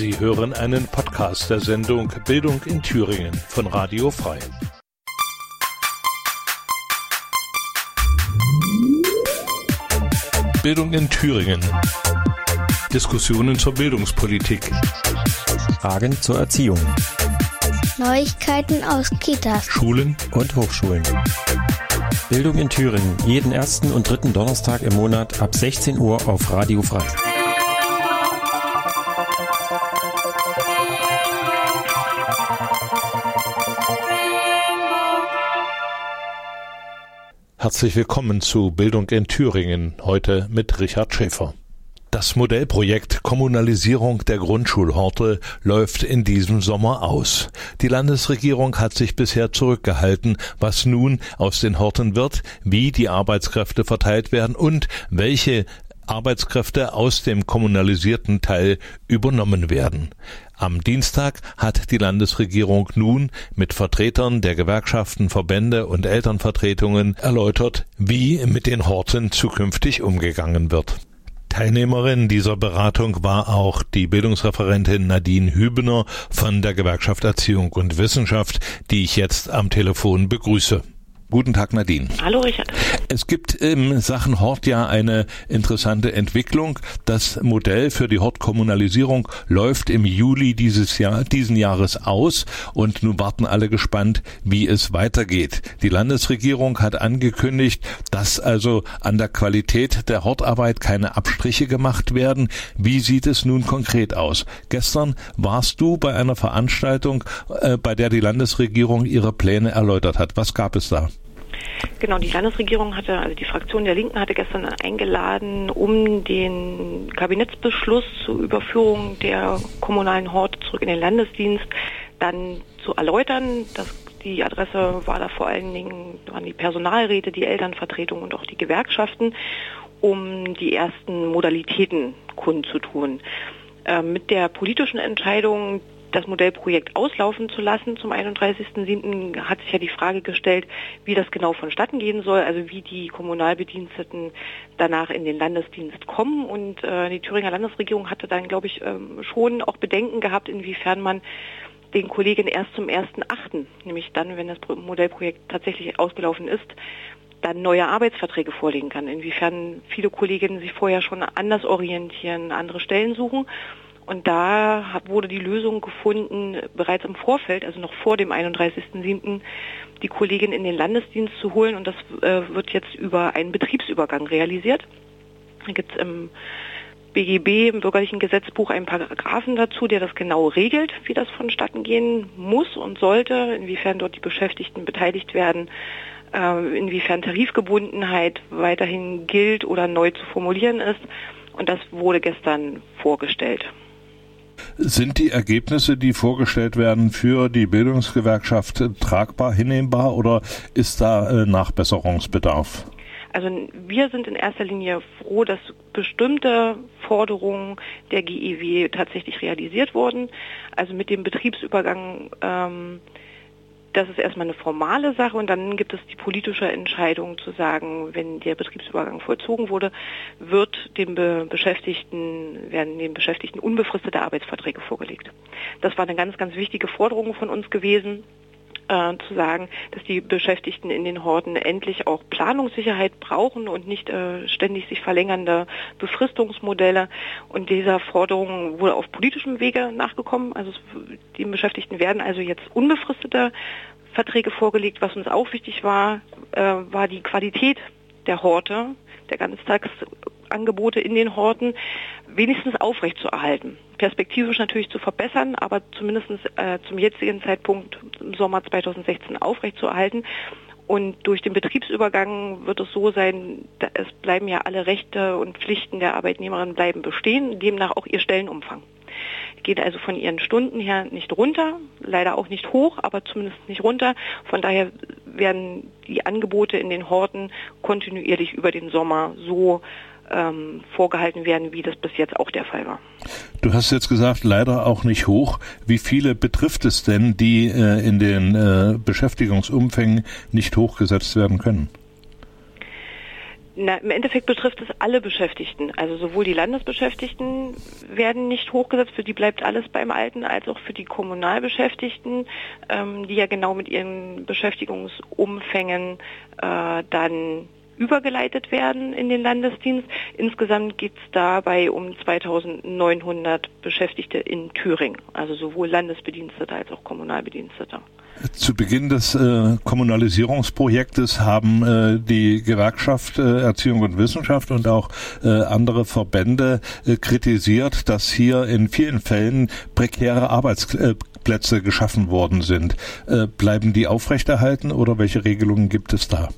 Sie hören einen Podcast der Sendung Bildung in Thüringen von Radio Frei. Bildung in Thüringen. Diskussionen zur Bildungspolitik. Fragen zur Erziehung. Neuigkeiten aus Kitas, Schulen und Hochschulen. Bildung in Thüringen, jeden ersten und dritten Donnerstag im Monat ab 16 Uhr auf Radio Frei. Herzlich willkommen zu Bildung in Thüringen, heute mit Richard Schäfer. Das Modellprojekt Kommunalisierung der Grundschulhorte läuft in diesem Sommer aus. Die Landesregierung hat sich bisher zurückgehalten, was nun aus den Horten wird, wie die Arbeitskräfte verteilt werden und welche Arbeitskräfte aus dem kommunalisierten Teil übernommen werden. Am Dienstag hat die Landesregierung nun mit Vertretern der Gewerkschaften, Verbände und Elternvertretungen erläutert, wie mit den Horten zukünftig umgegangen wird. Teilnehmerin dieser Beratung war auch die Bildungsreferentin Nadine Hübener von der Gewerkschaft Erziehung und Wissenschaft, die ich jetzt am Telefon begrüße. Guten Tag, Nadine. Hallo, Richard. Es gibt in Sachen Hort ja eine interessante Entwicklung. Das Modell für die Hortkommunalisierung läuft im Juli dieses Jahr, diesen Jahres aus und nun warten alle gespannt, wie es weitergeht. Die Landesregierung hat angekündigt, dass also an der Qualität der Hortarbeit keine Abstriche gemacht werden. Wie sieht es nun konkret aus? Gestern warst du bei einer Veranstaltung, äh, bei der die Landesregierung ihre Pläne erläutert hat. Was gab es da? Genau, die Landesregierung hatte, also die Fraktion der Linken hatte gestern eingeladen, um den Kabinettsbeschluss zur Überführung der kommunalen Horte zurück in den Landesdienst dann zu erläutern. Das, die Adresse war da vor allen Dingen, waren die Personalräte, die Elternvertretung und auch die Gewerkschaften, um die ersten Modalitäten kundzutun. Äh, mit der politischen Entscheidung, das Modellprojekt auslaufen zu lassen zum 31.07. hat sich ja die Frage gestellt, wie das genau vonstatten gehen soll, also wie die Kommunalbediensteten danach in den Landesdienst kommen. Und äh, die Thüringer Landesregierung hatte dann, glaube ich, ähm, schon auch Bedenken gehabt, inwiefern man den Kollegen erst zum 1.8., nämlich dann, wenn das Modellprojekt tatsächlich ausgelaufen ist, dann neue Arbeitsverträge vorlegen kann. Inwiefern viele Kolleginnen sich vorher schon anders orientieren, andere Stellen suchen und da wurde die Lösung gefunden, bereits im Vorfeld, also noch vor dem 31.07., die Kollegin in den Landesdienst zu holen. Und das äh, wird jetzt über einen Betriebsübergang realisiert. Da gibt es im BGB, im bürgerlichen Gesetzbuch, einen Paragraphen dazu, der das genau regelt, wie das vonstatten gehen muss und sollte, inwiefern dort die Beschäftigten beteiligt werden, äh, inwiefern Tarifgebundenheit weiterhin gilt oder neu zu formulieren ist. Und das wurde gestern vorgestellt. Sind die Ergebnisse, die vorgestellt werden, für die Bildungsgewerkschaft tragbar, hinnehmbar oder ist da äh, Nachbesserungsbedarf? Also wir sind in erster Linie froh, dass bestimmte Forderungen der GEW tatsächlich realisiert wurden. Also mit dem Betriebsübergang ähm, das ist erstmal eine formale Sache und dann gibt es die politische Entscheidung zu sagen, wenn der Betriebsübergang vollzogen wurde, wird dem Be Beschäftigten, werden den Beschäftigten unbefristete Arbeitsverträge vorgelegt. Das war eine ganz, ganz wichtige Forderung von uns gewesen äh, zu sagen, dass die Beschäftigten in den Horten endlich auch Planungssicherheit brauchen und nicht äh, ständig sich verlängernde Befristungsmodelle. Und dieser Forderung wurde auf politischem Wege nachgekommen. Also die Beschäftigten werden also jetzt unbefristete Verträge vorgelegt. Was uns auch wichtig war, äh, war die Qualität der Horte, der Ganztagsangebote in den Horten, wenigstens aufrechtzuerhalten. Perspektivisch natürlich zu verbessern, aber zumindest äh, zum jetzigen Zeitpunkt im Sommer 2016 aufrechtzuerhalten. Und durch den Betriebsübergang wird es so sein, es bleiben ja alle Rechte und Pflichten der Arbeitnehmerin bleiben bestehen, demnach auch ihr Stellenumfang geht also von ihren Stunden her nicht runter, leider auch nicht hoch, aber zumindest nicht runter. Von daher werden die Angebote in den Horten kontinuierlich über den Sommer so ähm, vorgehalten werden, wie das bis jetzt auch der Fall war. Du hast jetzt gesagt, leider auch nicht hoch. Wie viele betrifft es denn, die äh, in den äh, Beschäftigungsumfängen nicht hochgesetzt werden können? Na, Im Endeffekt betrifft es alle Beschäftigten. Also sowohl die Landesbeschäftigten werden nicht hochgesetzt, für die bleibt alles beim Alten, als auch für die Kommunalbeschäftigten, ähm, die ja genau mit ihren Beschäftigungsumfängen äh, dann übergeleitet werden in den Landesdienst. Insgesamt geht es dabei um 2900 Beschäftigte in Thüringen, also sowohl Landesbedienstete als auch Kommunalbedienstete. Zu Beginn des äh, Kommunalisierungsprojektes haben äh, die Gewerkschaft äh, Erziehung und Wissenschaft und auch äh, andere Verbände äh, kritisiert, dass hier in vielen Fällen prekäre Arbeitsplätze geschaffen worden sind. Äh, bleiben die aufrechterhalten oder welche Regelungen gibt es da?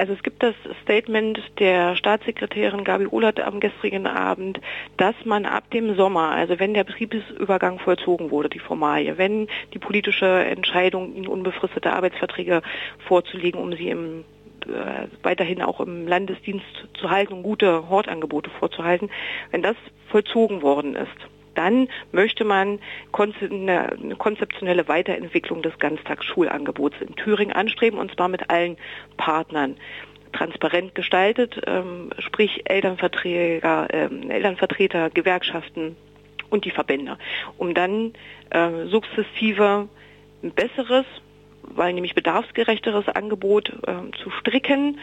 Also es gibt das Statement der Staatssekretärin Gabi Ullert am gestrigen Abend, dass man ab dem Sommer, also wenn der Betriebsübergang vollzogen wurde, die Formalie, wenn die politische Entscheidung, ihnen unbefristete Arbeitsverträge vorzulegen, um sie im äh, weiterhin auch im Landesdienst zu halten und gute Hortangebote vorzuhalten, wenn das vollzogen worden ist, dann möchte man eine konzeptionelle Weiterentwicklung des Ganztagsschulangebots in Thüringen anstreben, und zwar mit allen Partnern. Transparent gestaltet, ähm, sprich Elternverträger, ähm, Elternvertreter, Gewerkschaften und die Verbände, um dann äh, sukzessive ein besseres, weil nämlich bedarfsgerechteres Angebot äh, zu stricken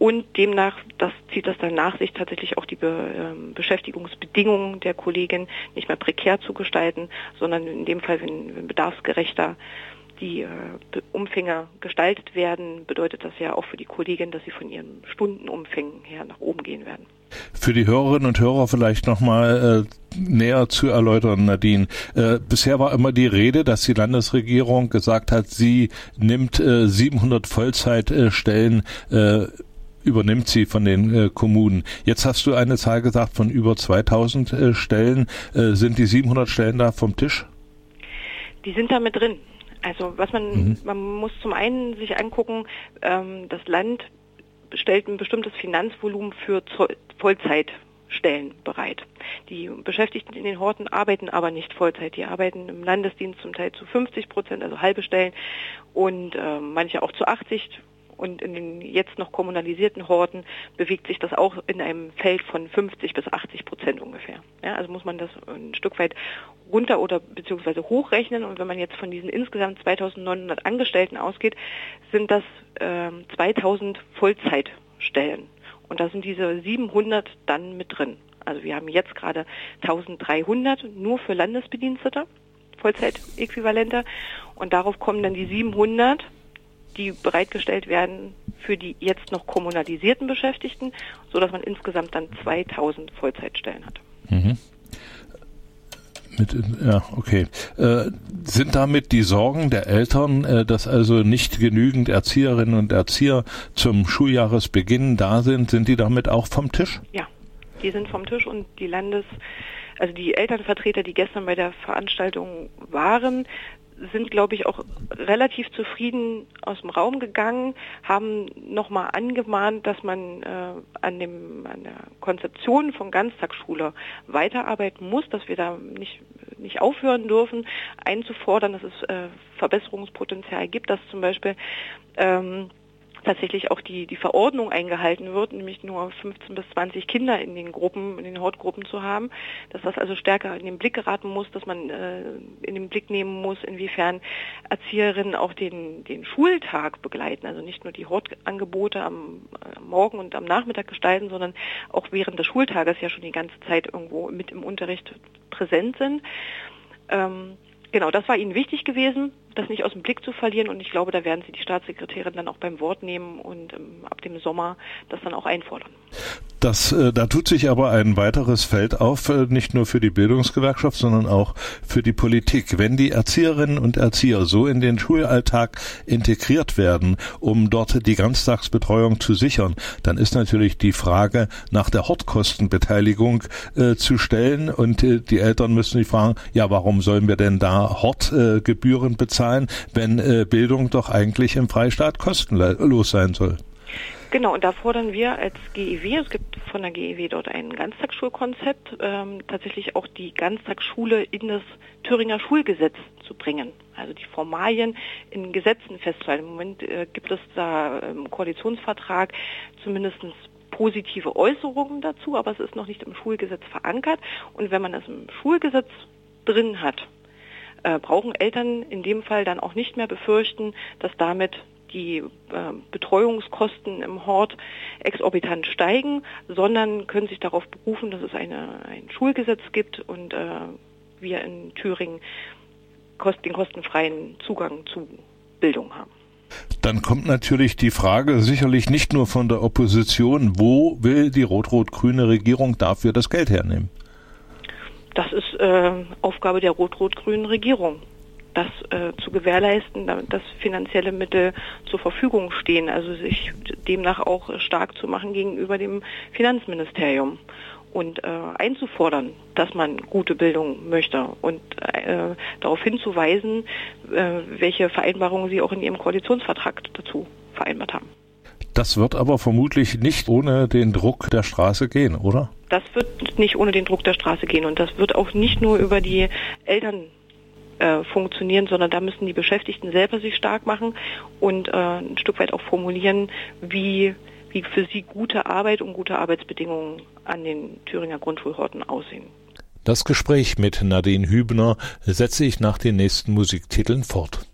und demnach, das zieht das dann nach sich, tatsächlich auch die Be äh, Beschäftigungsbedingungen der Kollegin nicht mehr prekär zu gestalten, sondern in dem Fall, wenn, wenn bedarfsgerechter die äh, Umfänge gestaltet werden, bedeutet das ja auch für die Kollegin, dass sie von ihren Stundenumfängen her nach oben gehen werden. Für die Hörerinnen und Hörer vielleicht nochmal äh, näher zu erläutern, Nadine. Äh, bisher war immer die Rede, dass die Landesregierung gesagt hat, sie nimmt äh, 700 Vollzeitstellen äh, übernimmt sie von den äh, Kommunen. Jetzt hast du eine Zahl gesagt von über 2000 äh, Stellen. Äh, sind die 700 Stellen da vom Tisch? Die sind da mit drin. Also was man, mhm. man muss zum einen sich angucken, ähm, das Land stellt ein bestimmtes Finanzvolumen für Vollzeitstellen bereit. Die Beschäftigten in den Horten arbeiten aber nicht Vollzeit. Die arbeiten im Landesdienst zum Teil zu 50 Prozent, also halbe Stellen und äh, manche auch zu 80 und in den jetzt noch kommunalisierten Horten bewegt sich das auch in einem Feld von 50 bis 80 Prozent ungefähr. Ja, also muss man das ein Stück weit runter oder beziehungsweise hochrechnen und wenn man jetzt von diesen insgesamt 2900 Angestellten ausgeht, sind das äh, 2000 Vollzeitstellen und da sind diese 700 dann mit drin. Also wir haben jetzt gerade 1300 nur für Landesbedienstete, Vollzeitäquivalente und darauf kommen dann die 700 die bereitgestellt werden für die jetzt noch kommunalisierten Beschäftigten, sodass man insgesamt dann 2000 Vollzeitstellen hat. Mhm. Mit, ja, okay. Äh, sind damit die Sorgen der Eltern, äh, dass also nicht genügend Erzieherinnen und Erzieher zum Schuljahresbeginn da sind, sind die damit auch vom Tisch? Ja, die sind vom Tisch und die Landes, also die Elternvertreter, die gestern bei der Veranstaltung waren, sind, glaube ich, auch relativ zufrieden aus dem Raum gegangen, haben nochmal angemahnt, dass man äh, an, dem, an der Konzeption von Ganztagsschule weiterarbeiten muss, dass wir da nicht, nicht aufhören dürfen, einzufordern, dass es äh, Verbesserungspotenzial gibt, dass zum Beispiel ähm, tatsächlich auch die, die Verordnung eingehalten wird, nämlich nur 15 bis 20 Kinder in den Gruppen, in den Hortgruppen zu haben, dass das also stärker in den Blick geraten muss, dass man äh, in den Blick nehmen muss, inwiefern Erzieherinnen auch den, den Schultag begleiten, also nicht nur die Hortangebote am, am Morgen und am Nachmittag gestalten, sondern auch während des Schultages ja schon die ganze Zeit irgendwo mit im Unterricht präsent sind. Ähm, Genau, das war Ihnen wichtig gewesen, das nicht aus dem Blick zu verlieren und ich glaube, da werden Sie die Staatssekretärin dann auch beim Wort nehmen und ähm, ab dem Sommer das dann auch einfordern. Das, äh, da tut sich aber ein weiteres Feld auf, äh, nicht nur für die Bildungsgewerkschaft, sondern auch für die Politik. Wenn die Erzieherinnen und Erzieher so in den Schulalltag integriert werden, um dort die Ganztagsbetreuung zu sichern, dann ist natürlich die Frage nach der Hortkostenbeteiligung äh, zu stellen und äh, die Eltern müssen sich fragen, ja, warum sollen wir denn da Hortgebühren bezahlen, wenn äh, Bildung doch eigentlich im Freistaat kostenlos sein soll? Genau, und da fordern wir als GEW, es gibt von der GEW dort ein Ganztagsschulkonzept, ähm, tatsächlich auch die Ganztagsschule in das Thüringer Schulgesetz zu bringen. Also die Formalien in Gesetzen festzuhalten. Im Moment äh, gibt es da im Koalitionsvertrag zumindest positive Äußerungen dazu, aber es ist noch nicht im Schulgesetz verankert. Und wenn man es im Schulgesetz drin hat, äh, brauchen Eltern in dem Fall dann auch nicht mehr befürchten, dass damit die äh, Betreuungskosten im Hort exorbitant steigen, sondern können sich darauf berufen, dass es eine, ein Schulgesetz gibt und äh, wir in Thüringen kost, den kostenfreien Zugang zu Bildung haben. Dann kommt natürlich die Frage sicherlich nicht nur von der Opposition, wo will die rot-rot-grüne Regierung dafür das Geld hernehmen? Das ist äh, Aufgabe der rot-rot-grünen Regierung, das äh, zu gewährleisten, damit dass finanzielle Mittel zur Verfügung stehen, also sich demnach auch stark zu machen gegenüber dem Finanzministerium und äh, einzufordern, dass man gute Bildung möchte und äh, darauf hinzuweisen, äh, welche Vereinbarungen sie auch in ihrem Koalitionsvertrag dazu vereinbart haben. Das wird aber vermutlich nicht ohne den Druck der Straße gehen, oder? Das wird nicht ohne den Druck der Straße gehen und das wird auch nicht nur über die Eltern äh, funktionieren, sondern da müssen die Beschäftigten selber sich stark machen und äh, ein Stück weit auch formulieren, wie wie für sie gute Arbeit und gute Arbeitsbedingungen an den Thüringer Grundschulhorten aussehen. Das Gespräch mit Nadine Hübner setze ich nach den nächsten Musiktiteln fort.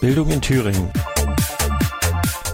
Bildung in Thüringen.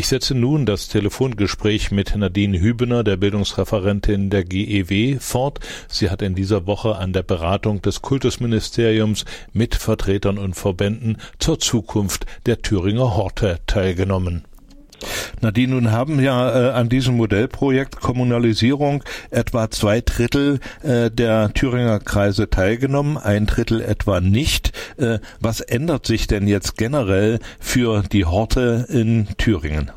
Ich setze nun das Telefongespräch mit Nadine Hübener, der Bildungsreferentin der GEW, fort. Sie hat in dieser Woche an der Beratung des Kultusministeriums mit Vertretern und Verbänden zur Zukunft der Thüringer Horte teilgenommen. Nadine, nun haben ja äh, an diesem Modellprojekt Kommunalisierung etwa zwei Drittel äh, der Thüringer Kreise teilgenommen, ein Drittel etwa nicht. Äh, was ändert sich denn jetzt generell für die Horte in Thüringen?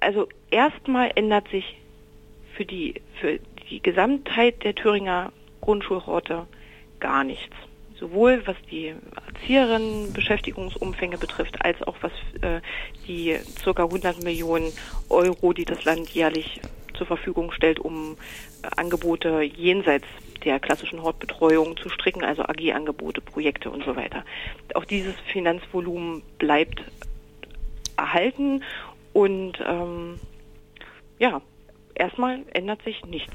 Also erstmal ändert sich für die, für die Gesamtheit der Thüringer Grundschulhorte gar nichts sowohl was die Erzieherinnenbeschäftigungsumfänge betrifft, als auch was äh, die ca. 100 Millionen Euro, die das Land jährlich zur Verfügung stellt, um äh, Angebote jenseits der klassischen Hortbetreuung zu stricken, also AG-Angebote, Projekte und so weiter. Auch dieses Finanzvolumen bleibt erhalten und ähm, ja, erstmal ändert sich nichts.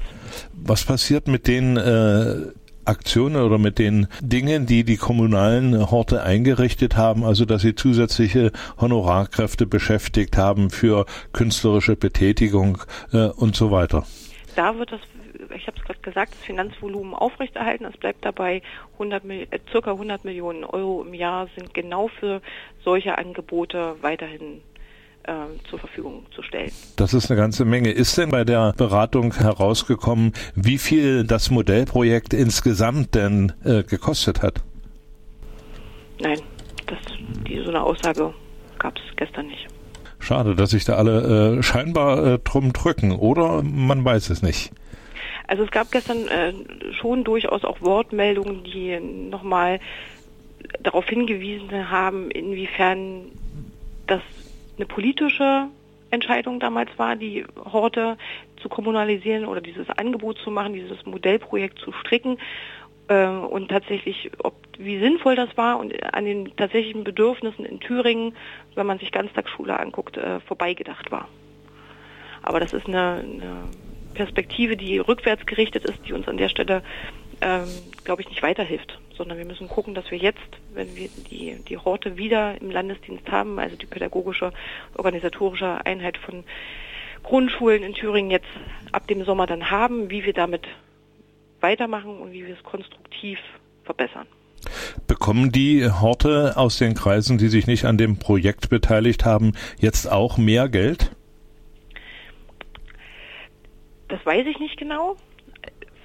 Was passiert mit den äh, Aktionen oder mit den Dingen, die die kommunalen Horte eingerichtet haben, also dass sie zusätzliche Honorarkräfte beschäftigt haben für künstlerische Betätigung äh, und so weiter. Da wird das ich habe es gerade gesagt, das Finanzvolumen aufrechterhalten. Es bleibt dabei 100, äh, circa 100 Millionen Euro im Jahr sind genau für solche Angebote weiterhin zur Verfügung zu stellen. Das ist eine ganze Menge. Ist denn bei der Beratung herausgekommen, wie viel das Modellprojekt insgesamt denn äh, gekostet hat? Nein, das, die, so eine Aussage gab es gestern nicht. Schade, dass sich da alle äh, scheinbar äh, drum drücken, oder man weiß es nicht. Also es gab gestern äh, schon durchaus auch Wortmeldungen, die nochmal darauf hingewiesen haben, inwiefern das eine politische Entscheidung damals war, die Horte zu kommunalisieren oder dieses Angebot zu machen, dieses Modellprojekt zu stricken äh, und tatsächlich, ob, wie sinnvoll das war und an den tatsächlichen Bedürfnissen in Thüringen, wenn man sich Ganztagsschule anguckt, äh, vorbeigedacht war. Aber das ist eine, eine Perspektive, die rückwärts gerichtet ist, die uns an der Stelle, ähm, glaube ich, nicht weiterhilft sondern wir müssen gucken, dass wir jetzt, wenn wir die, die Horte wieder im Landesdienst haben, also die pädagogische, organisatorische Einheit von Grundschulen in Thüringen jetzt ab dem Sommer dann haben, wie wir damit weitermachen und wie wir es konstruktiv verbessern. Bekommen die Horte aus den Kreisen, die sich nicht an dem Projekt beteiligt haben, jetzt auch mehr Geld? Das weiß ich nicht genau.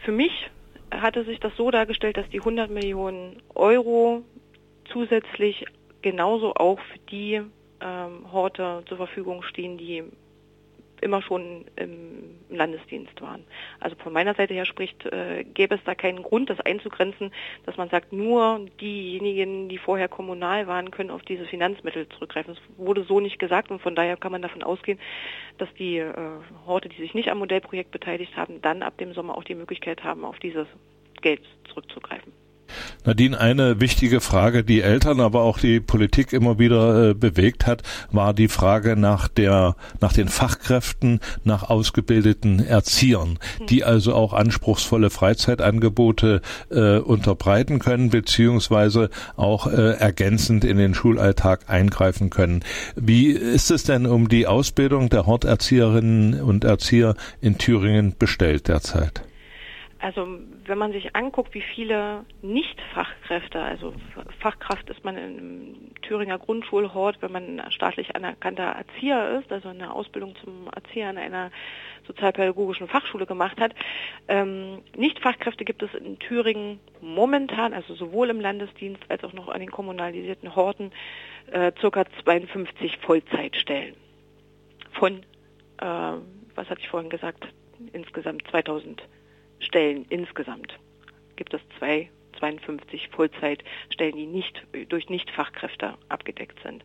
Für mich hatte sich das so dargestellt, dass die 100 Millionen Euro zusätzlich genauso auch für die ähm, Horte zur Verfügung stehen, die immer schon im Landesdienst waren. Also von meiner Seite her spricht, äh, gäbe es da keinen Grund, das einzugrenzen, dass man sagt, nur diejenigen, die vorher kommunal waren, können auf diese Finanzmittel zurückgreifen. Das wurde so nicht gesagt und von daher kann man davon ausgehen, dass die äh, Horte, die sich nicht am Modellprojekt beteiligt haben, dann ab dem Sommer auch die Möglichkeit haben, auf dieses Geld zurückzugreifen. Nadine, eine wichtige Frage, die Eltern, aber auch die Politik immer wieder äh, bewegt hat, war die Frage nach der, nach den Fachkräften, nach ausgebildeten Erziehern, die also auch anspruchsvolle Freizeitangebote äh, unterbreiten können, beziehungsweise auch äh, ergänzend in den Schulalltag eingreifen können. Wie ist es denn um die Ausbildung der Horterzieherinnen und Erzieher in Thüringen bestellt derzeit? Also wenn man sich anguckt, wie viele Nicht-Fachkräfte, also Fachkraft ist man im Thüringer Grundschulhort, wenn man staatlich anerkannter Erzieher ist, also eine Ausbildung zum Erzieher an einer sozialpädagogischen Fachschule gemacht hat. Ähm, Nicht-Fachkräfte gibt es in Thüringen momentan, also sowohl im Landesdienst als auch noch an den kommunalisierten Horten, äh, circa 52 Vollzeitstellen. Von, äh, was hatte ich vorhin gesagt, insgesamt 2000 Stellen insgesamt gibt es zwei, 52 Vollzeitstellen, die nicht durch Nichtfachkräfte abgedeckt sind.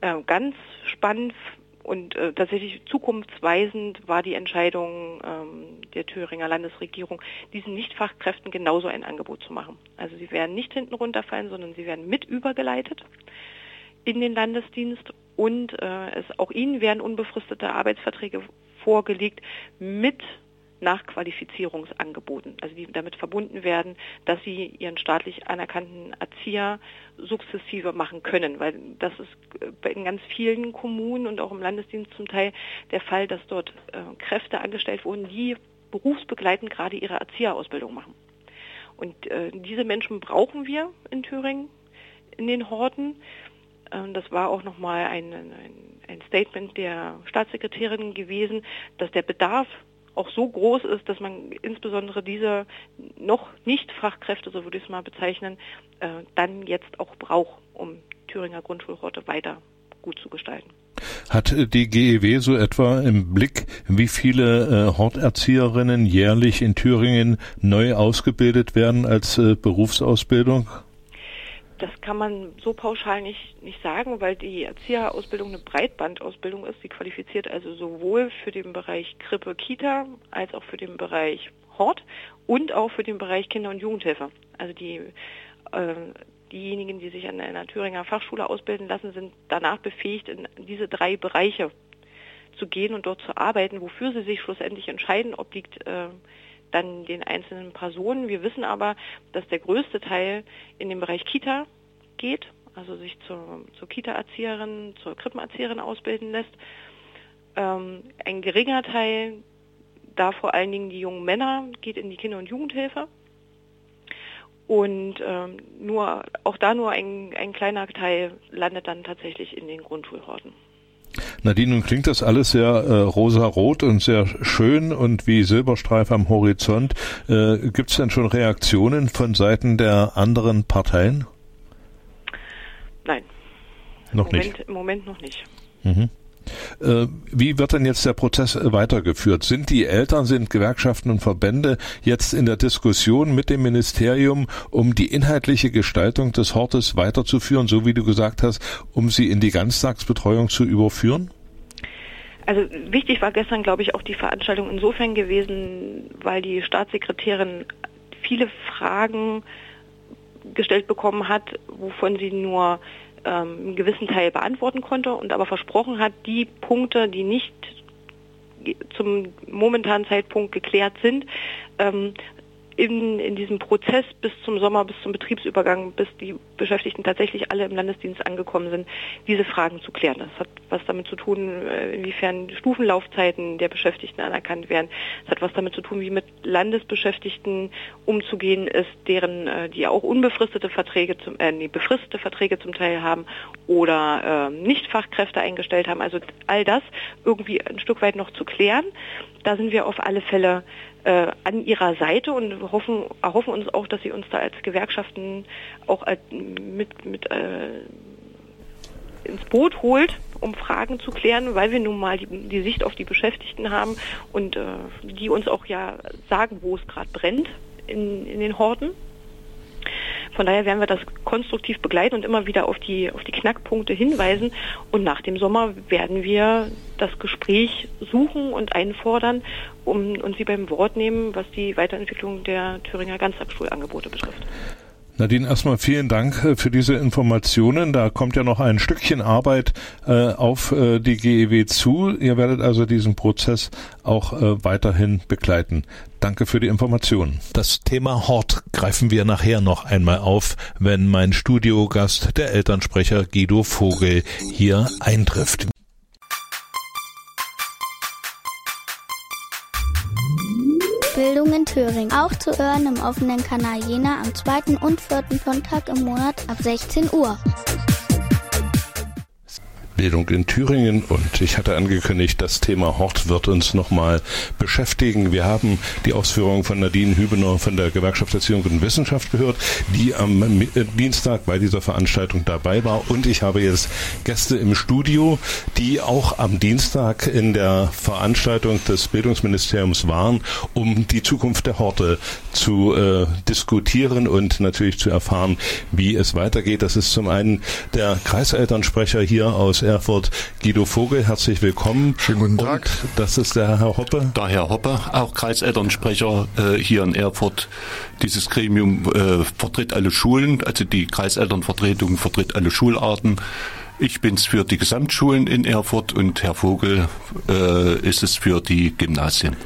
Äh, ganz spannend und äh, tatsächlich zukunftsweisend war die Entscheidung ähm, der Thüringer Landesregierung, diesen Nichtfachkräften genauso ein Angebot zu machen. Also sie werden nicht hinten runterfallen, sondern sie werden mit übergeleitet in den Landesdienst und äh, es, auch ihnen werden unbefristete Arbeitsverträge vorgelegt mit Nachqualifizierungsangeboten, also die damit verbunden werden, dass sie ihren staatlich anerkannten Erzieher sukzessive machen können, weil das ist in ganz vielen Kommunen und auch im Landesdienst zum Teil der Fall, dass dort äh, Kräfte angestellt wurden, die berufsbegleitend gerade ihre Erzieherausbildung machen. Und äh, diese Menschen brauchen wir in Thüringen in den Horten. Äh, das war auch nochmal ein, ein, ein Statement der Staatssekretärin gewesen, dass der Bedarf auch so groß ist, dass man insbesondere diese noch nicht Fachkräfte, so würde ich es mal bezeichnen, äh, dann jetzt auch braucht, um Thüringer Grundschulorte weiter gut zu gestalten. Hat die GEW so etwa im Blick, wie viele äh, Horterzieherinnen jährlich in Thüringen neu ausgebildet werden als äh, Berufsausbildung? Das kann man so pauschal nicht, nicht sagen, weil die Erzieherausbildung eine Breitbandausbildung ist. Sie qualifiziert also sowohl für den Bereich Krippe, Kita als auch für den Bereich Hort und auch für den Bereich Kinder- und Jugendhilfe. Also die, äh, diejenigen, die sich an einer Thüringer Fachschule ausbilden lassen, sind danach befähigt, in diese drei Bereiche zu gehen und dort zu arbeiten. Wofür sie sich schlussendlich entscheiden, obliegt äh, dann den einzelnen Personen. Wir wissen aber, dass der größte Teil in den Bereich Kita geht, also sich zur, zur Kita-Erzieherin, zur Krippenerzieherin ausbilden lässt. Ähm, ein geringer Teil, da vor allen Dingen die jungen Männer, geht in die Kinder- und Jugendhilfe. Und ähm, nur auch da nur ein, ein kleiner Teil landet dann tatsächlich in den Grundschulhorten. Nadine, nun klingt das alles sehr äh, rosarot und sehr schön und wie Silberstreif am Horizont. Äh, Gibt es denn schon Reaktionen von Seiten der anderen Parteien? Nein. Noch Im Moment, nicht. Im Moment noch nicht. Mhm. Äh, Wie wird denn jetzt der Prozess äh, weitergeführt? Sind die Eltern, sind Gewerkschaften und Verbände jetzt in der Diskussion mit dem Ministerium, um die inhaltliche Gestaltung des Hortes weiterzuführen, so wie du gesagt hast, um sie in die Ganztagsbetreuung zu überführen? Also wichtig war gestern, glaube ich, auch die Veranstaltung insofern gewesen, weil die Staatssekretärin viele Fragen gestellt bekommen hat, wovon sie nur ähm, einen gewissen Teil beantworten konnte und aber versprochen hat, die Punkte, die nicht zum momentanen Zeitpunkt geklärt sind, ähm, in, in diesem Prozess bis zum Sommer, bis zum Betriebsübergang, bis die Beschäftigten tatsächlich alle im Landesdienst angekommen sind, diese Fragen zu klären. Das hat was damit zu tun, äh, inwiefern Stufenlaufzeiten der Beschäftigten anerkannt werden. Es hat was damit zu tun, wie mit Landesbeschäftigten umzugehen ist, deren, äh, die auch unbefristete Verträge, zum, äh, nee, befristete Verträge zum Teil haben oder äh, nicht Fachkräfte eingestellt haben. Also all das irgendwie ein Stück weit noch zu klären. Da sind wir auf alle Fälle äh, an ihrer Seite und hoffen, erhoffen uns auch, dass sie uns da als Gewerkschaften auch als, mit, mit äh, ins Boot holt um Fragen zu klären, weil wir nun mal die, die Sicht auf die Beschäftigten haben und äh, die uns auch ja sagen, wo es gerade brennt in, in den Horten. Von daher werden wir das konstruktiv begleiten und immer wieder auf die, auf die Knackpunkte hinweisen. Und nach dem Sommer werden wir das Gespräch suchen und einfordern um, und Sie beim Wort nehmen, was die Weiterentwicklung der Thüringer Ganztagsschulangebote betrifft. Nadine, erstmal vielen Dank äh, für diese Informationen. Da kommt ja noch ein Stückchen Arbeit äh, auf äh, die GEW zu. Ihr werdet also diesen Prozess auch äh, weiterhin begleiten. Danke für die Informationen. Das Thema Hort greifen wir nachher noch einmal auf, wenn mein Studiogast, der Elternsprecher Guido Vogel, hier eintrifft. Thüringen. Auch zu hören im offenen Kanal Jena am zweiten und vierten Sonntag im Monat ab 16 Uhr. Bildung in Thüringen und ich hatte angekündigt, das Thema Hort wird uns nochmal beschäftigen. Wir haben die Ausführungen von Nadine Hübener von der Gewerkschaft Erziehung und Wissenschaft gehört, die am äh, Dienstag bei dieser Veranstaltung dabei war und ich habe jetzt Gäste im Studio, die auch am Dienstag in der Veranstaltung des Bildungsministeriums waren, um die Zukunft der Horte zu äh, diskutieren und natürlich zu erfahren, wie es weitergeht. Das ist zum einen der Kreiselternsprecher hier aus Erfurt, Guido Vogel. Herzlich willkommen. Schönen guten Tag. Und das ist der Herr Hoppe. Der Herr Hoppe, auch Kreiselternsprecher äh, hier in Erfurt. Dieses Gremium äh, vertritt alle Schulen, also die Kreiselternvertretung vertritt alle Schularten. Ich bin es für die Gesamtschulen in Erfurt und Herr Vogel äh, ist es für die Gymnasien.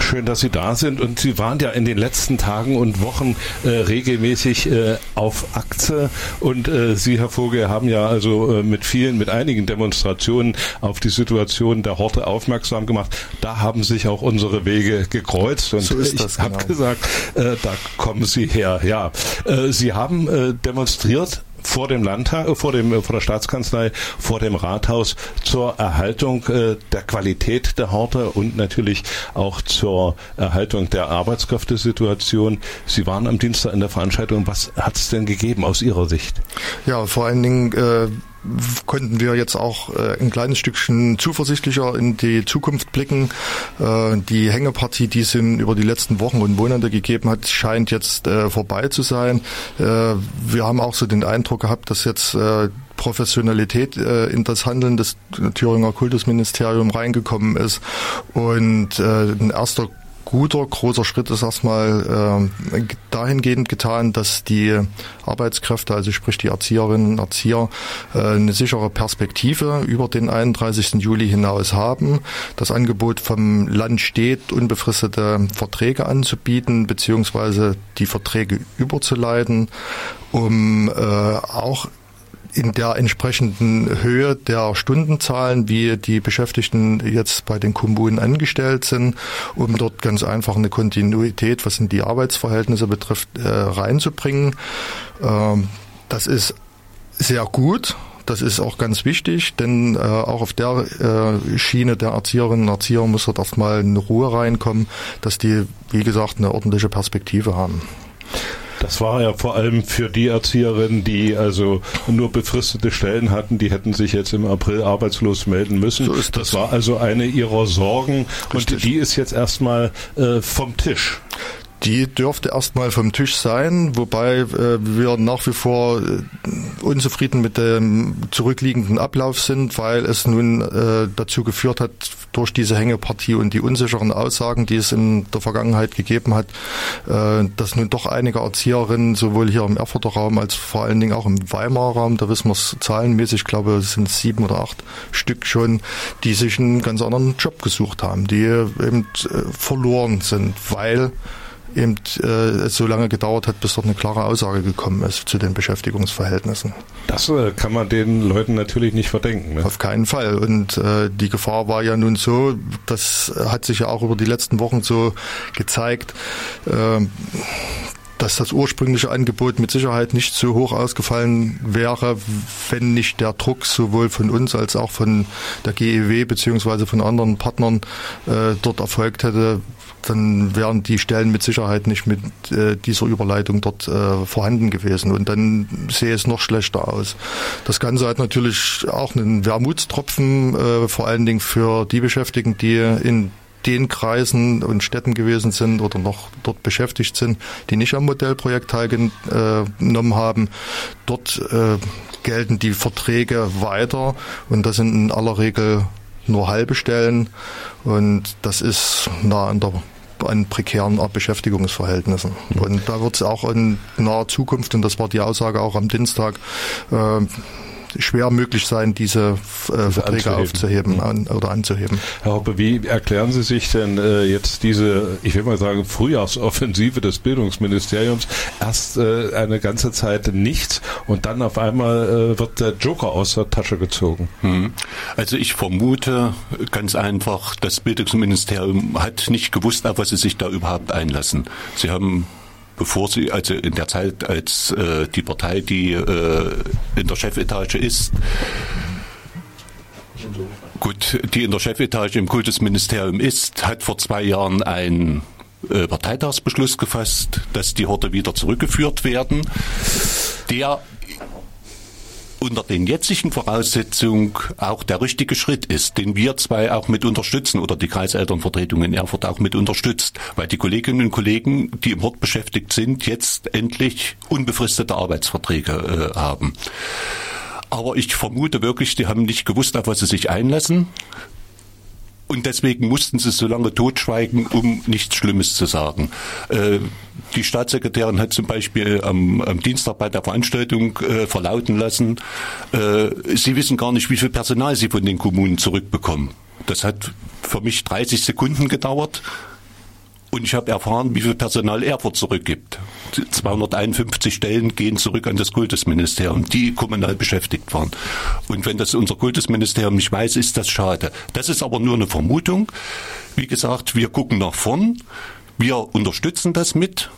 Schön, dass Sie da sind. Und Sie waren ja in den letzten Tagen und Wochen äh, regelmäßig äh, auf Akte. Und äh, Sie, Herr Vogel, haben ja also äh, mit vielen, mit einigen Demonstrationen auf die Situation der Horte aufmerksam gemacht. Da haben sich auch unsere Wege gekreuzt. Und so ist das, ich habe genau. gesagt, äh, da kommen Sie her. Ja, äh, Sie haben demonstriert vor dem Landtag, äh, vor dem, äh, vor der Staatskanzlei, vor dem Rathaus zur Erhaltung äh, der Qualität der Horte und natürlich auch zur Erhaltung der Arbeitskräftesituation. Sie waren am Dienstag in der Veranstaltung. Was hat es denn gegeben aus Ihrer Sicht? Ja, vor allen Dingen äh, konnten wir jetzt auch äh, ein kleines Stückchen zuversichtlicher in die Zukunft blicken. Äh, die Hängepartie, die es in, über die letzten Wochen und Monate gegeben hat, scheint jetzt äh, vorbei zu sein. wir haben auch so den Eindruck gehabt, dass jetzt Professionalität in das Handeln des Thüringer Kultusministeriums reingekommen ist und ein erster guter, großer Schritt ist erstmal äh, dahingehend getan, dass die Arbeitskräfte, also sprich die Erzieherinnen und Erzieher, äh, eine sichere Perspektive über den 31. Juli hinaus haben. Das Angebot vom Land steht, unbefristete Verträge anzubieten, beziehungsweise die Verträge überzuleiten, um äh, auch in der entsprechenden Höhe der Stundenzahlen, wie die Beschäftigten jetzt bei den Kommunen angestellt sind, um dort ganz einfach eine Kontinuität, was in die Arbeitsverhältnisse betrifft, äh, reinzubringen. Ähm, das ist sehr gut. Das ist auch ganz wichtig, denn äh, auch auf der äh, Schiene der Erzieherinnen und Erzieher muss dort erstmal eine Ruhe reinkommen, dass die, wie gesagt, eine ordentliche Perspektive haben. Das war ja vor allem für die Erzieherinnen, die also nur befristete Stellen hatten, die hätten sich jetzt im April arbeitslos melden müssen. So ist das. das war also eine ihrer Sorgen Richtig. und die ist jetzt erstmal äh, vom Tisch. Die dürfte erstmal vom Tisch sein, wobei äh, wir nach wie vor äh, unzufrieden mit dem zurückliegenden Ablauf sind, weil es nun äh, dazu geführt hat, durch diese Hängepartie und die unsicheren Aussagen, die es in der Vergangenheit gegeben hat, äh, dass nun doch einige Erzieherinnen sowohl hier im Erfurter Raum als vor allen Dingen auch im Weimarer Raum, da wissen wir es zahlenmäßig, glaube es sind sieben oder acht Stück schon, die sich einen ganz anderen Job gesucht haben, die eben äh, verloren sind, weil eben äh, so lange gedauert hat, bis dort eine klare Aussage gekommen ist zu den Beschäftigungsverhältnissen. Das äh, kann man den Leuten natürlich nicht verdenken. Ne? Auf keinen Fall. Und äh, die Gefahr war ja nun so, das hat sich ja auch über die letzten Wochen so gezeigt, äh, dass das ursprüngliche Angebot mit Sicherheit nicht so hoch ausgefallen wäre, wenn nicht der Druck sowohl von uns als auch von der GEW beziehungsweise von anderen Partnern äh, dort erfolgt hätte, dann wären die Stellen mit Sicherheit nicht mit äh, dieser Überleitung dort äh, vorhanden gewesen. Und dann sehe es noch schlechter aus. Das Ganze hat natürlich auch einen Wermutstropfen, äh, vor allen Dingen für die Beschäftigten, die in den Kreisen und Städten gewesen sind oder noch dort beschäftigt sind, die nicht am Modellprojekt teilgenommen haben. Dort äh, gelten die Verträge weiter und das sind in aller Regel nur halbe Stellen und das ist nah an der an prekären Beschäftigungsverhältnissen. Und da wird es auch in naher Zukunft, und das war die Aussage auch am Dienstag, äh, schwer möglich sein, diese äh, Verträge aufzuheben an, oder anzuheben. Herr Hoppe, wie erklären Sie sich denn äh, jetzt diese, ich will mal sagen, Frühjahrsoffensive des Bildungsministeriums? Erst äh, eine ganze Zeit nichts und dann auf einmal äh, wird der Joker aus der Tasche gezogen. Hm. Also ich vermute ganz einfach, das Bildungsministerium hat nicht gewusst, auf was sie sich da überhaupt einlassen. Sie haben bevor sie, also in der Zeit, als äh, die Partei, die äh, in der Chefetage ist, gut, die in der Chefetage im Kultusministerium ist, hat vor zwei Jahren ein äh, Parteitagsbeschluss gefasst, dass die Horte wieder zurückgeführt werden, der unter den jetzigen Voraussetzungen auch der richtige Schritt ist, den wir zwei auch mit unterstützen oder die Kreiselternvertretung in Erfurt auch mit unterstützt, weil die Kolleginnen und Kollegen, die im Hort beschäftigt sind, jetzt endlich unbefristete Arbeitsverträge äh, haben. Aber ich vermute wirklich, die haben nicht gewusst, auf was sie sich einlassen. Und deswegen mussten sie so lange totschweigen, um nichts Schlimmes zu sagen. Äh, die Staatssekretärin hat zum Beispiel am, am Dienstag bei der Veranstaltung äh, verlauten lassen, äh, sie wissen gar nicht, wie viel Personal sie von den Kommunen zurückbekommen. Das hat für mich 30 Sekunden gedauert. Und ich habe erfahren, wie viel Personal Erfurt zurückgibt. 251 Stellen gehen zurück an das Kultusministerium, die kommunal beschäftigt waren. Und wenn das unser Kultusministerium nicht weiß, ist das schade. Das ist aber nur eine Vermutung. Wie gesagt, wir gucken nach vorn. Wir unterstützen das mit,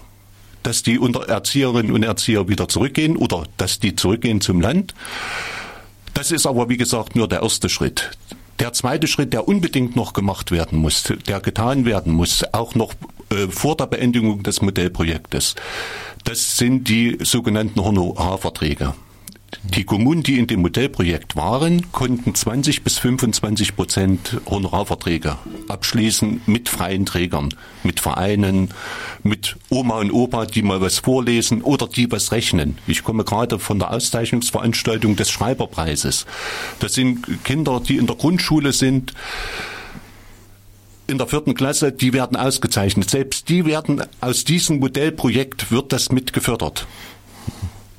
dass die Erzieherinnen und Erzieher wieder zurückgehen oder dass die zurückgehen zum Land. Das ist aber, wie gesagt, nur der erste Schritt. Der zweite Schritt, der unbedingt noch gemacht werden muss, der getan werden muss, auch noch äh, vor der Beendigung des Modellprojektes, das sind die sogenannten Honorarverträge. Die Kommunen, die in dem Modellprojekt waren, konnten 20 bis 25 Prozent Honorarverträge abschließen mit freien Trägern, mit Vereinen, mit Oma und Opa, die mal was vorlesen oder die was rechnen. Ich komme gerade von der Auszeichnungsveranstaltung des Schreiberpreises. Das sind Kinder, die in der Grundschule sind, in der vierten Klasse, die werden ausgezeichnet. Selbst die werden aus diesem Modellprojekt wird das mit.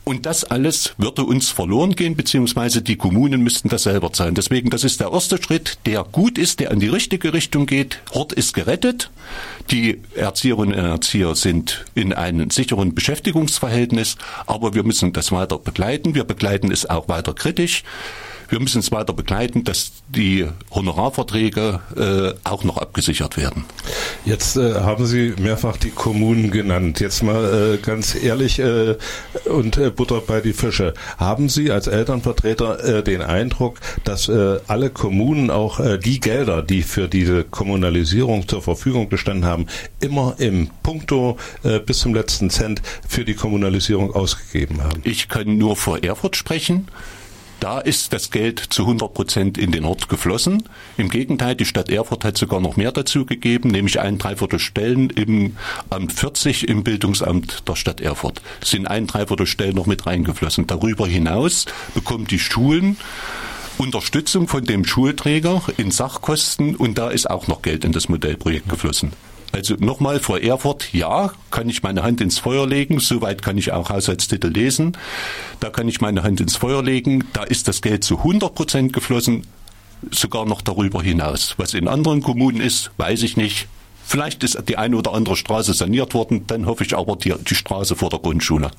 Und das alles würde uns verloren gehen, beziehungsweise die Kommunen müssten das selber zahlen. Deswegen, das ist der erste Schritt, der gut ist, der in die richtige Richtung geht. Hort ist gerettet. Die Erzieherinnen und Erzieher sind in einem sicheren Beschäftigungsverhältnis, aber wir müssen das weiter begleiten. Wir begleiten es auch weiter kritisch. Wir müssen es weiter begleiten, dass die Honorarverträge äh, auch noch abgesichert werden. Jetzt äh, haben Sie mehrfach die Kommunen genannt. Jetzt mal äh, ganz ehrlich äh, und äh, Butter bei die Fische. Haben Sie als Elternvertreter äh, den Eindruck, dass alle Kommunen auch die Gelder, die für diese Kommunalisierung zur Verfügung gestanden haben, immer im Punkto bis zum letzten Cent für die Kommunalisierung ausgegeben haben? Ich kann nur vor Erfurt sprechen. Da ist das Geld zu 100 Prozent in den Ort geflossen. Im Gegenteil, die Stadt Erfurt hat sogar noch mehr dazu gegeben, nämlich ein Dreiviertel Stellen im Amt 40 im Bildungsamt der Stadt Erfurt. Sind ein Dreiviertel Stellen noch mit reingeflossen. Darüber hinaus bekommen die Schulen Unterstützung von dem Schulträger in Sachkosten und da ist auch noch Geld in das Modellprojekt geflossen. Also nochmal vor Erfurt, ja, kann ich meine Hand ins Feuer legen, soweit kann ich auch Haushaltstitel lesen, da kann ich meine Hand ins Feuer legen, da ist das Geld zu 100 Prozent geflossen, sogar noch darüber hinaus. Was in anderen Kommunen ist, weiß ich nicht, Vielleicht ist die eine oder andere Straße saniert worden, dann hoffe ich aber die, die Straße vor der Grundschule.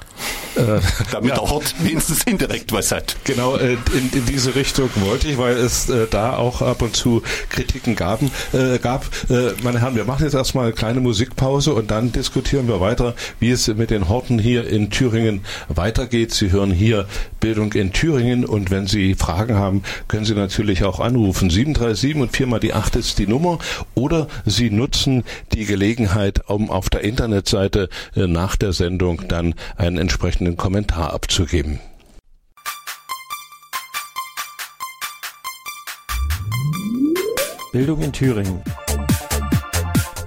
Äh, Damit ja. der Ort wenigstens indirekt was hat. Genau, äh, in, in diese Richtung wollte ich, weil es äh, da auch ab und zu Kritiken gaben, äh, gab. Äh, meine Herren, wir machen jetzt erstmal eine kleine Musikpause und dann diskutieren wir weiter, wie es mit den Horten hier in Thüringen weitergeht. Sie hören hier Bildung in Thüringen und wenn Sie Fragen haben, können Sie natürlich auch anrufen. 737 und viermal die 8 ist die Nummer oder Sie nutzen Die Gelegenheit, um auf der Internetseite äh, nach der Sendung dann einen entsprechenden Kommentar abzugeben. Bildung in Thüringen.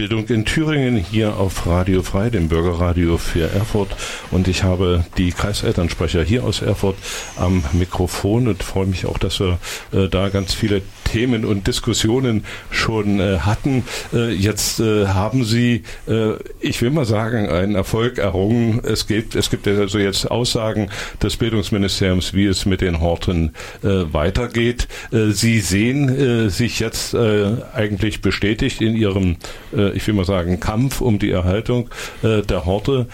Bildung in Thüringen hier auf Radio Frei, dem Bürgerradio für Erfurt. Und ich habe die Kreiselternsprecher hier aus Erfurt am Mikrofon und freue mich auch, dass wir äh, da ganz viele Themen und Diskussionen schon äh, hatten. Äh, jetzt äh, haben Sie, äh, ich will mal sagen, einen Erfolg errungen. Es gibt, es gibt also jetzt Aussagen des Bildungsministeriums, wie es mit den Horten äh, weitergeht. Äh, Sie sehen sich jetzt eigentlich bestätigt in Ihrem, ich will mal sagen, Kampf um die Erhaltung der Horte.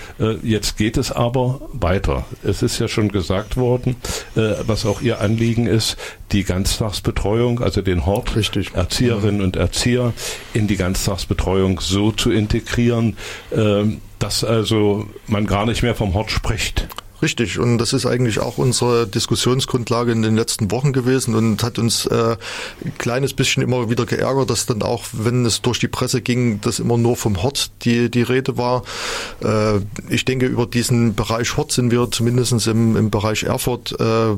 jetzt geht es aber weiter. Es ist ja schon gesagt worden, was auch Ihr Anliegen ist, die Ganztagsbetreuung, also den Hort, Richtig. Erzieherinnen und Erzieher in die Ganztagsbetreuung so zu integrieren, äh, dass also man gar nicht mehr vom Hort spricht. Richtig, und das ist eigentlich auch unsere Diskussionsgrundlage in den letzten Wochen gewesen und hat uns äh, ein kleines bisschen immer wieder geärgert, dass dann auch, wenn es durch die Presse ging, dass immer nur vom Hort die, die Rede war. Äh, ich denke, über diesen Bereich Hort sind wir zumindest im, im Bereich Erfurt, äh,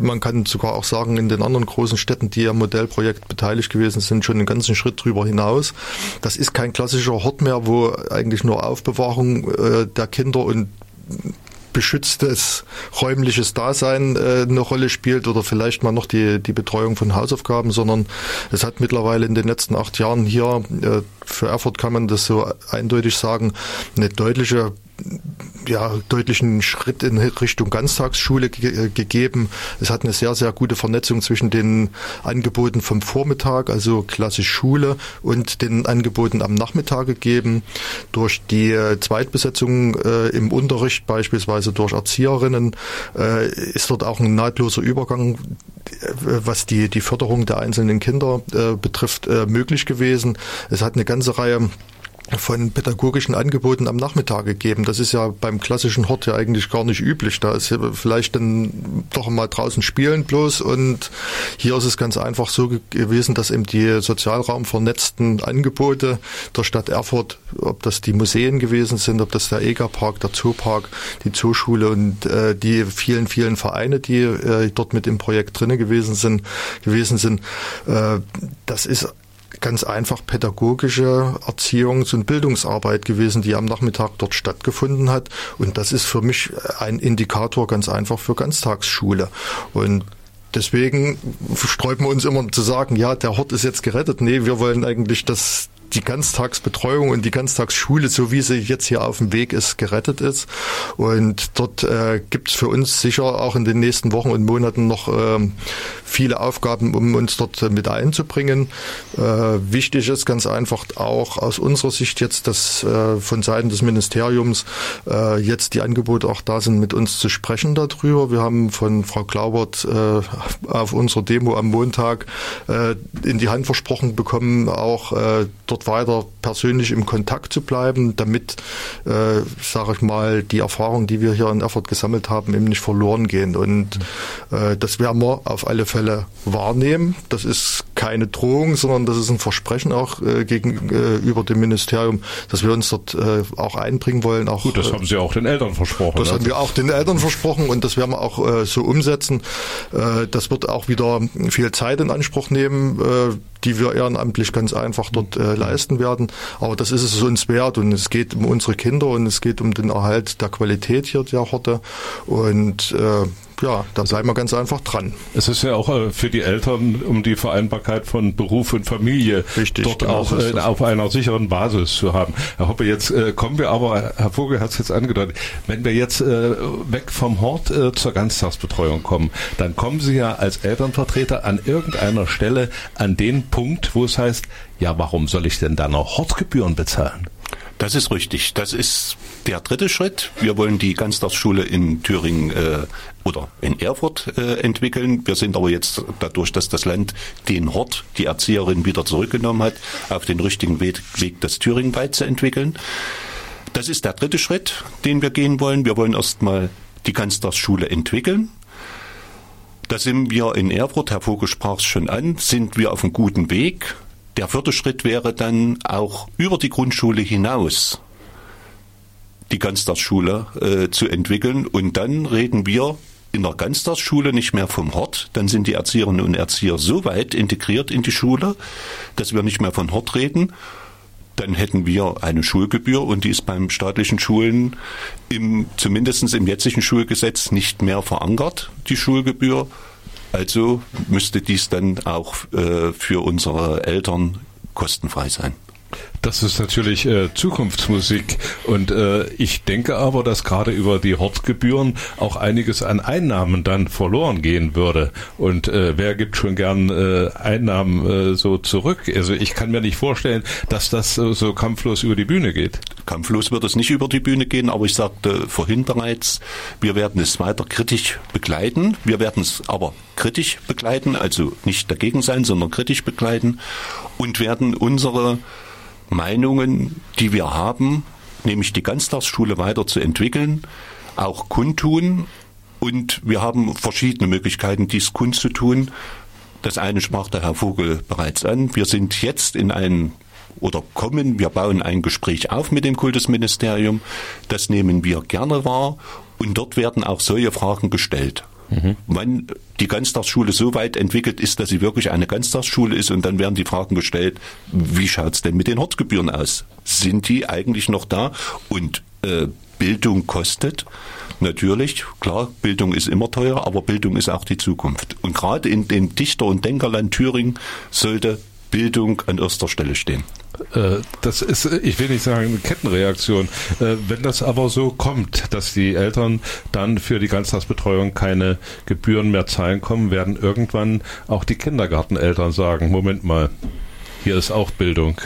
man kann sogar auch sagen, in den anderen großen Städten, die am Modellprojekt beteiligt gewesen sind, schon einen ganzen Schritt drüber hinaus. Das ist kein klassischer Hort mehr, wo eigentlich nur Aufbewahrung äh, der Kinder und beschütztes räumliches Dasein äh, eine Rolle spielt oder vielleicht mal noch die, die Betreuung von Hausaufgaben, sondern es hat mittlerweile in den letzten acht Jahren hier, äh, für Erfurt kann man das so eindeutig sagen, eine deutliche ja, deutlichen Schritt in Richtung Ganztagsschule ge gegeben. Es hat eine sehr, sehr gute Vernetzung zwischen den Angeboten vom Vormittag, also klassisch Schule, und den Angeboten am Nachmittag gegeben. Durch die äh, Zweitbesetzung äh, im Unterricht, beispielsweise durch Erzieherinnen, äh, ist dort auch ein nahtloser Übergang äh, was die, die Förderung der einzelnen Kinder äh, betrifft, äh, möglich gewesen. Es hat eine ganze Reihe von pädagogischen Angeboten am Nachmittag gegeben. Das ist ja beim klassischen Hort ja eigentlich gar nicht üblich. Da ist vielleicht dann doch mal draußen spielen bloß und hier ist es ganz einfach so gewesen, dass eben die sozialraumvernetzten Angebote der Stadt Erfurt, ob das die Museen gewesen sind, ob das der EGA-Park, der Zoopark, die Zooschule und äh, die vielen, vielen Vereine, die äh, dort mit im Projekt drinne gewesen sind, gewesen sind, äh, das ist ganz einfach pädagogische Erziehungs- und Bildungsarbeit gewesen, die am Nachmittag dort stattgefunden hat. Und das ist für mich ein Indikator ganz einfach für Ganztagsschule. Und Deswegen sträuben wir uns immer zu sagen, ja, der Hort ist jetzt gerettet. Nee, wir wollen eigentlich, dass die Ganztagsbetreuung und die Ganztagsschule, so wie sie jetzt hier auf dem Weg ist, gerettet ist. Und dort äh, gibt es für uns sicher auch in den nächsten Wochen und Monaten noch äh, viele Aufgaben, um uns dort äh, mit einzubringen. Äh, wichtig ist ganz einfach auch aus unserer Sicht jetzt, dass äh, von Seiten des Ministeriums äh, jetzt die Angebote auch da sind, mit uns zu sprechen darüber. Wir haben von Frau Glaubert auf unserer Demo am Montag in die Hand versprochen bekommen, auch äh, dort weiter persönlich im Kontakt zu bleiben, damit, äh, sage ich mal, die Erfahrungen, die wir hier in Erfurt gesammelt haben, eben nicht verloren gehen. Und äh, das werden wir auf alle Fälle wahrnehmen. Das ist keine Drohung, sondern das ist ein Versprechen auch äh, gegenüber dem Ministerium, dass wir uns dort äh, auch einbringen wollen. Auch, Gut, das haben Sie auch den Eltern versprochen. Das also. haben wir auch den Eltern versprochen und das werden wir auch äh, so umsetzen. Äh, das wird auch wieder viel Zeit in Anspruch nehmen. Äh, die wir ehrenamtlich ganz einfach dort äh, leisten werden. Aber das ist es uns wert und es geht um unsere Kinder und es geht um den Erhalt der Qualität hier der Horte und äh, ja, da bleiben wir ganz einfach dran. Es ist ja auch äh, für die Eltern um die Vereinbarkeit von Beruf und Familie Richtig, dort genau auch äh, auf einer sicheren Basis zu haben. Herr Hoppe, jetzt äh, kommen wir aber, Herr Vogel hat es jetzt angedeutet, wenn wir jetzt äh, weg vom Hort zur Ganztagsbetreuung kommen, dann kommen Sie ja als Elternvertreter an irgendeiner Stelle an den Punkt, wo es heißt, ja, warum soll ich denn da noch Hortgebühren bezahlen? Das ist richtig. Das ist der dritte Schritt. Wir wollen die Ganztagsschule in Thüringen äh, oder in Erfurt äh, entwickeln. Wir sind aber jetzt dadurch, dass das Land den Hort, die Erzieherin wieder zurückgenommen hat, auf den richtigen Weg, Weg das Thüringen weiterzuentwickeln. Das ist der dritte Schritt, den wir gehen wollen. Wir wollen erstmal die Ganztagsschule entwickeln. Da sind wir in Erfurt, Herr Vogel sprach es schon an, sind wir auf einem guten Weg. Der vierte Schritt wäre dann auch über die Grundschule hinaus die Ganztagsschule äh, zu entwickeln. Und dann reden wir in der Ganztagsschule nicht mehr vom Hort. Dann sind die Erzieherinnen und Erzieher so weit integriert in die Schule, dass wir nicht mehr von Hort reden. Dann hätten wir eine Schulgebühr und die ist beim staatlichen Schulen im, zumindest im jetzigen Schulgesetz nicht mehr verankert, die Schulgebühr. Also müsste dies dann auch äh, für unsere Eltern kostenfrei sein. Das ist natürlich äh, Zukunftsmusik und äh, ich denke aber, dass gerade über die Hortgebühren auch einiges an Einnahmen dann verloren gehen würde. Und äh, wer gibt schon gern äh, Einnahmen äh, so zurück? Also ich kann mir nicht vorstellen, dass das äh, so kampflos über die Bühne geht. Kampflos wird es nicht über die Bühne gehen, aber ich sagte vorhin bereits, wir werden es weiter kritisch begleiten. Wir werden es aber kritisch begleiten, also nicht dagegen sein, sondern kritisch begleiten und werden unsere Meinungen, die wir haben, nämlich die Ganztagsschule weiterzuentwickeln, auch kundtun. Und wir haben verschiedene Möglichkeiten, dies kundzutun. Das eine sprach der Herr Vogel bereits an. Wir sind jetzt in einem oder kommen, wir bauen ein Gespräch auf mit dem Kultusministerium. Das nehmen wir gerne wahr. Und dort werden auch solche Fragen gestellt. Mhm. Wann die Ganztagsschule so weit entwickelt ist, dass sie wirklich eine Ganztagsschule ist und dann werden die Fragen gestellt, wie schaut's denn mit den Hortgebühren aus? Sind die eigentlich noch da? Und äh, Bildung kostet. Natürlich, klar, Bildung ist immer teuer, aber Bildung ist auch die Zukunft. Und gerade in dem Dichter- und Denkerland Thüringen sollte Bildung an erster Stelle stehen. Äh, das ist, ich will nicht sagen eine Kettenreaktion. Äh, wenn das aber so kommt, dass die Eltern dann für die Ganztagsbetreuung keine Gebühren mehr zahlen kommen, werden irgendwann auch die Kindergarteneltern sagen, Moment mal, hier ist auch Bildung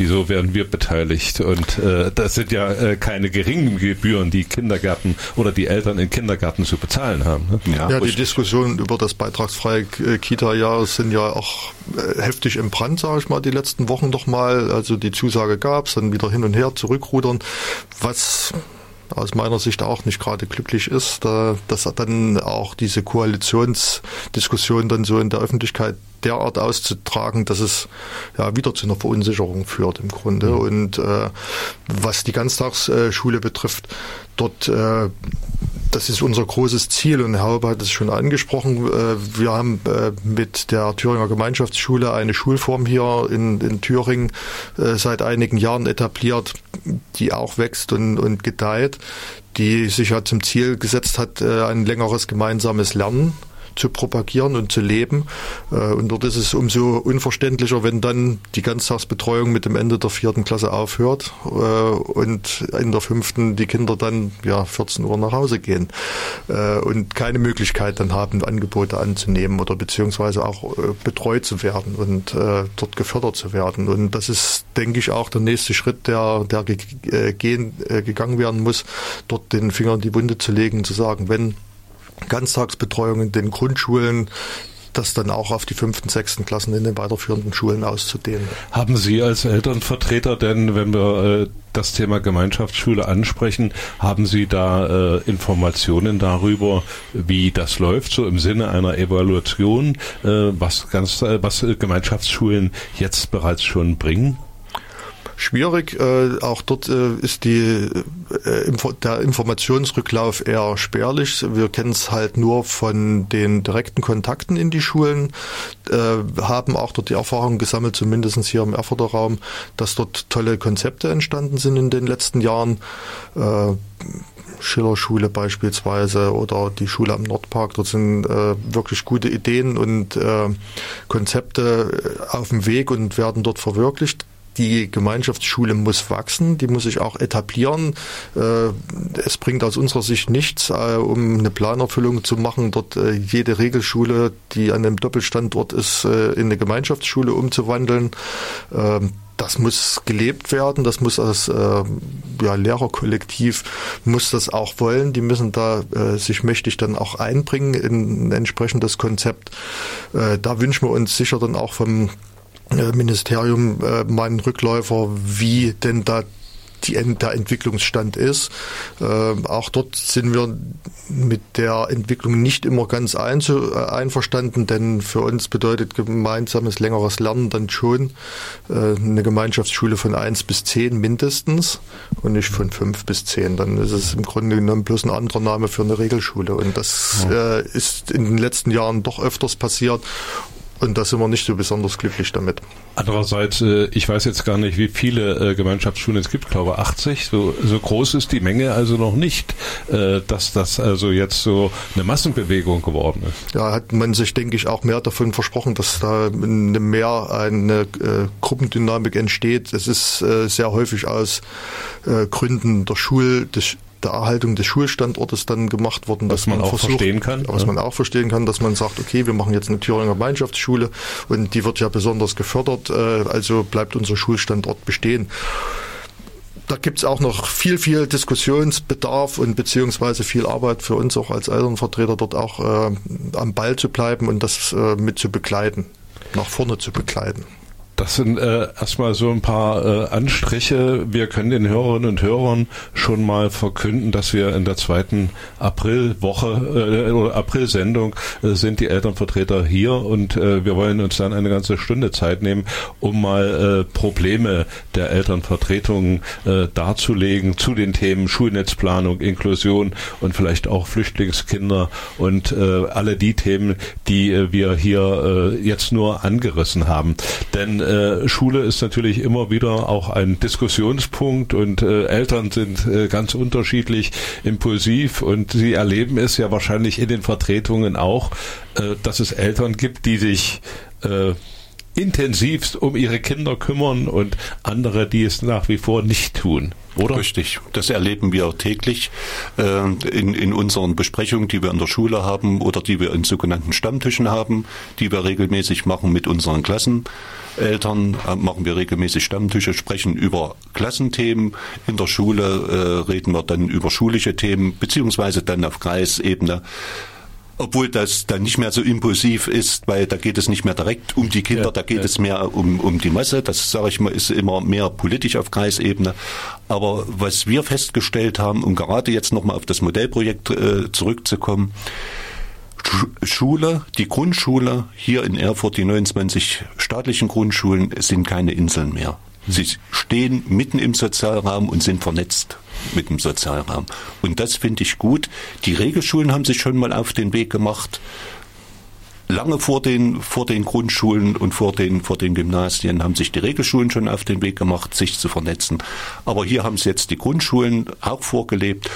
wieso werden wir beteiligt? Und äh, das sind ja äh, keine geringen Gebühren, die Kindergärten oder die Eltern in Kindergärten zu bezahlen haben. Ne? Ja, ja die Diskussionen über das beitragsfreie äh, Kita-Jahr sind ja auch äh, heftig im Brand, sage ich mal, die letzten Wochen doch mal. Also die Zusage gab es, dann wieder hin und her zurückrudern. Was aus meiner Sicht auch nicht gerade glücklich ist, da, dass dann auch diese Koalitionsdiskussion dann so in der Öffentlichkeit derart auszutragen, dass es ja wieder zu einer Verunsicherung führt im Grunde. Mhm. Und äh, was die Ganztagsschule betrifft, dort äh, das ist unser großes Ziel und Herr Haube hat es schon angesprochen. Äh, wir haben äh, mit der Thüringer Gemeinschaftsschule eine Schulform hier in, in Thüringen äh, seit einigen Jahren etabliert, die auch wächst und, und gedeiht, die sich ja zum Ziel gesetzt hat, ein längeres gemeinsames Lernen zu propagieren und zu leben. Äh, und dort ist es umso unverständlicher, wenn dann die Ganztagsbetreuung mit dem Ende der vierten Klasse aufhört äh, und in der fünften die Kinder dann ja 14 Uhr nach Hause gehen äh, und keine Möglichkeit dann haben, Angebote anzunehmen oder beziehungsweise auch betreut zu werden und dort gefördert zu werden. Und das ist, denke ich, auch der nächste Schritt, der, der gegangen werden muss, dort den Finger in die Wunde zu legen zu sagen, wenn Ganztagsbetreuung in den Grundschulen das dann auch auf die fünften, sechsten Klassen in den weiterführenden Schulen auszudehnen. Haben Sie als Elternvertreter denn, wenn wir äh, das Thema Gemeinschaftsschule ansprechen, haben Sie da äh, Informationen darüber, wie das läuft, so im Sinne einer Evaluation, äh, was, ganz, was Gemeinschaftsschulen jetzt bereits schon bringen? Schwierig. Äh, auch dort äh, ist die, äh, der Informationsrücklauf eher spärlich. Wir kennen es halt nur von den direkten Kontakten in die Schulen, äh, haben auch dort die Erfahrung gesammelt, zumindest hier im Erfurter Raum, dass dort tolle Konzepte entstanden sind in den letzten Jahren. Äh, Schillerschule beispielsweise oder die Schule am Nordpark. Dort sind äh, wirklich gute Ideen und äh, Konzepte äh, auf dem Weg und werden dort verwirklicht die Gemeinschaftsschule muss wachsen, die muss sich auch etablieren. Äh, es bringt aus unserer Sicht nichts, äh, um eine Planerfüllung zu machen, dort äh, jede Regelschule, die an einem Doppelstandort ist, in eine Gemeinschaftsschule umzuwandeln. Ähm, das muss gelebt werden, das muss als äh, ja, Lehrerkollektiv muss das auch wollen. Die müssen da äh, sich mächtig dann auch einbringen in ein entsprechendes Konzept. Äh, da wünschen wir uns sicher dann auch vom Ministerium äh, mal einen Rückläufer, wie denn da die, der Entwicklungsstand ist. Äh, auch dort sind wir mit der Entwicklung nicht immer ganz ein, äh, einverstanden, denn für uns bedeutet gemeinsames längeres Lernen dann schon äh, eine Gemeinschaftsschule von eins bis zehn mindestens und nicht von fünf bis zehn. Dann ist es im Grunde genommen bloß ein anderer Name für eine Regelschule. Und das ja. äh, ist in den letzten Jahren doch öfters passiert. Und da sind wir nicht so besonders glücklich damit. Andererseits, äh, ich weiß jetzt gar nicht, wie viele äh, Gemeinschaftsschulen es gibt, ich glaube 80. So, so groß ist die Menge also noch nicht, äh, dass das also jetzt so eine Massenbewegung geworden ist. Ja, hat man sich, denke ich, auch mehr davon versprochen, dass da mehr eine Gruppendynamik entsteht. Es ist sehr häufig aus Gründen der Schul, des der Erhaltung des Schulstandortes dann gemacht worden, was man, man, auch versucht, verstehen kann. Was ja. man auch verstehen kann, dass man sagt, okay, wir machen jetzt eine Thüringer Gemeinschaftsschule und die wird ja besonders gefördert, äh, also bleibt unser Schulstandort bestehen. Da gibt's auch noch viel, viel Diskussionsbedarf und beziehungsweise viel Arbeit für uns auch als Elternvertreter dort auch äh, am Ball zu bleiben und das äh, mit zu begleiten, nach vorne zu begleiten. Das sind äh, erstmal so ein paar äh, Anstriche. Wir können den Hörerinnen und Hörern schon mal verkünden, dass wir in der zweiten Aprilwoche äh, oder Aprilsendung äh, sind die Elternvertreter hier und äh, wir wollen uns dann eine ganze Stunde Zeit nehmen, um mal äh, Probleme der Elternvertretungen äh, darzulegen zu den Themen Schulnetzplanung, Inklusion und vielleicht auch Flüchtlingskinder und äh, alle die Themen, die äh, wir hier äh, jetzt nur angerissen haben. Denn äh, Schule ist natürlich immer wieder auch ein Diskussionspunkt und äh, Eltern sind äh, ganz unterschiedlich impulsiv und sie erleben es ja wahrscheinlich in den Vertretungen auch, äh, dass es Eltern gibt, die sich äh, intensivst um ihre Kinder kümmern und andere, die es nach wie vor nicht tun. Oder? Richtig, das erleben wir täglich äh, in, in unseren Besprechungen, die wir in der Schule haben oder die wir in sogenannten Stammtischen haben, die wir regelmäßig machen mit unseren Klasseneltern, äh, machen wir regelmäßig Stammtische, sprechen über Klassenthemen. In der Schule äh, reden wir dann über schulische Themen, beziehungsweise dann auf Kreisebene obwohl das dann nicht mehr so impulsiv ist, weil da geht es nicht mehr direkt um die Kinder, ja, da geht ja. es mehr um, um die Masse. Das sage ich mal, ist immer mehr politisch auf Kreisebene. Aber was wir festgestellt haben, um gerade jetzt nochmal auf das Modellprojekt äh, zurückzukommen, Schule, die Grundschule hier in Erfurt, die 29 staatlichen Grundschulen sind keine Inseln mehr. Sie stehen mitten im Sozialraum und sind vernetzt mit dem Sozialraum. Und das finde ich gut. Die Regelschulen haben sich schon mal auf den Weg gemacht. Lange vor den, vor den Grundschulen und vor den, vor den Gymnasien haben sich die Regelschulen schon auf den Weg gemacht, sich zu vernetzen. Aber hier haben es jetzt die Grundschulen auch vorgelebt.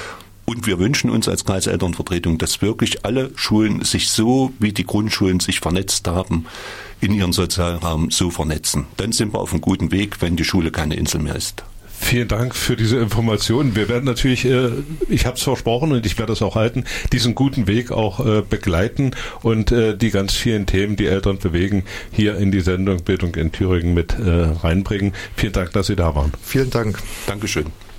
Und wir wünschen uns als Kreiselternvertretung, dass wirklich alle Schulen sich so, wie die Grundschulen sich vernetzt haben, in ihren Sozialraum so vernetzen. Dann sind wir auf einem guten Weg, wenn die Schule keine Insel mehr ist. Vielen Dank für diese Informationen. Wir werden natürlich, äh, ich habe es versprochen und ich werde es auch halten, diesen guten Weg auch äh, begleiten und äh, die ganz vielen Themen, die Eltern bewegen, hier in die Sendung Bildung in Thüringen mit reinbringen. Vielen Dank, dass Sie da waren. Vielen Dank. Dankeschön.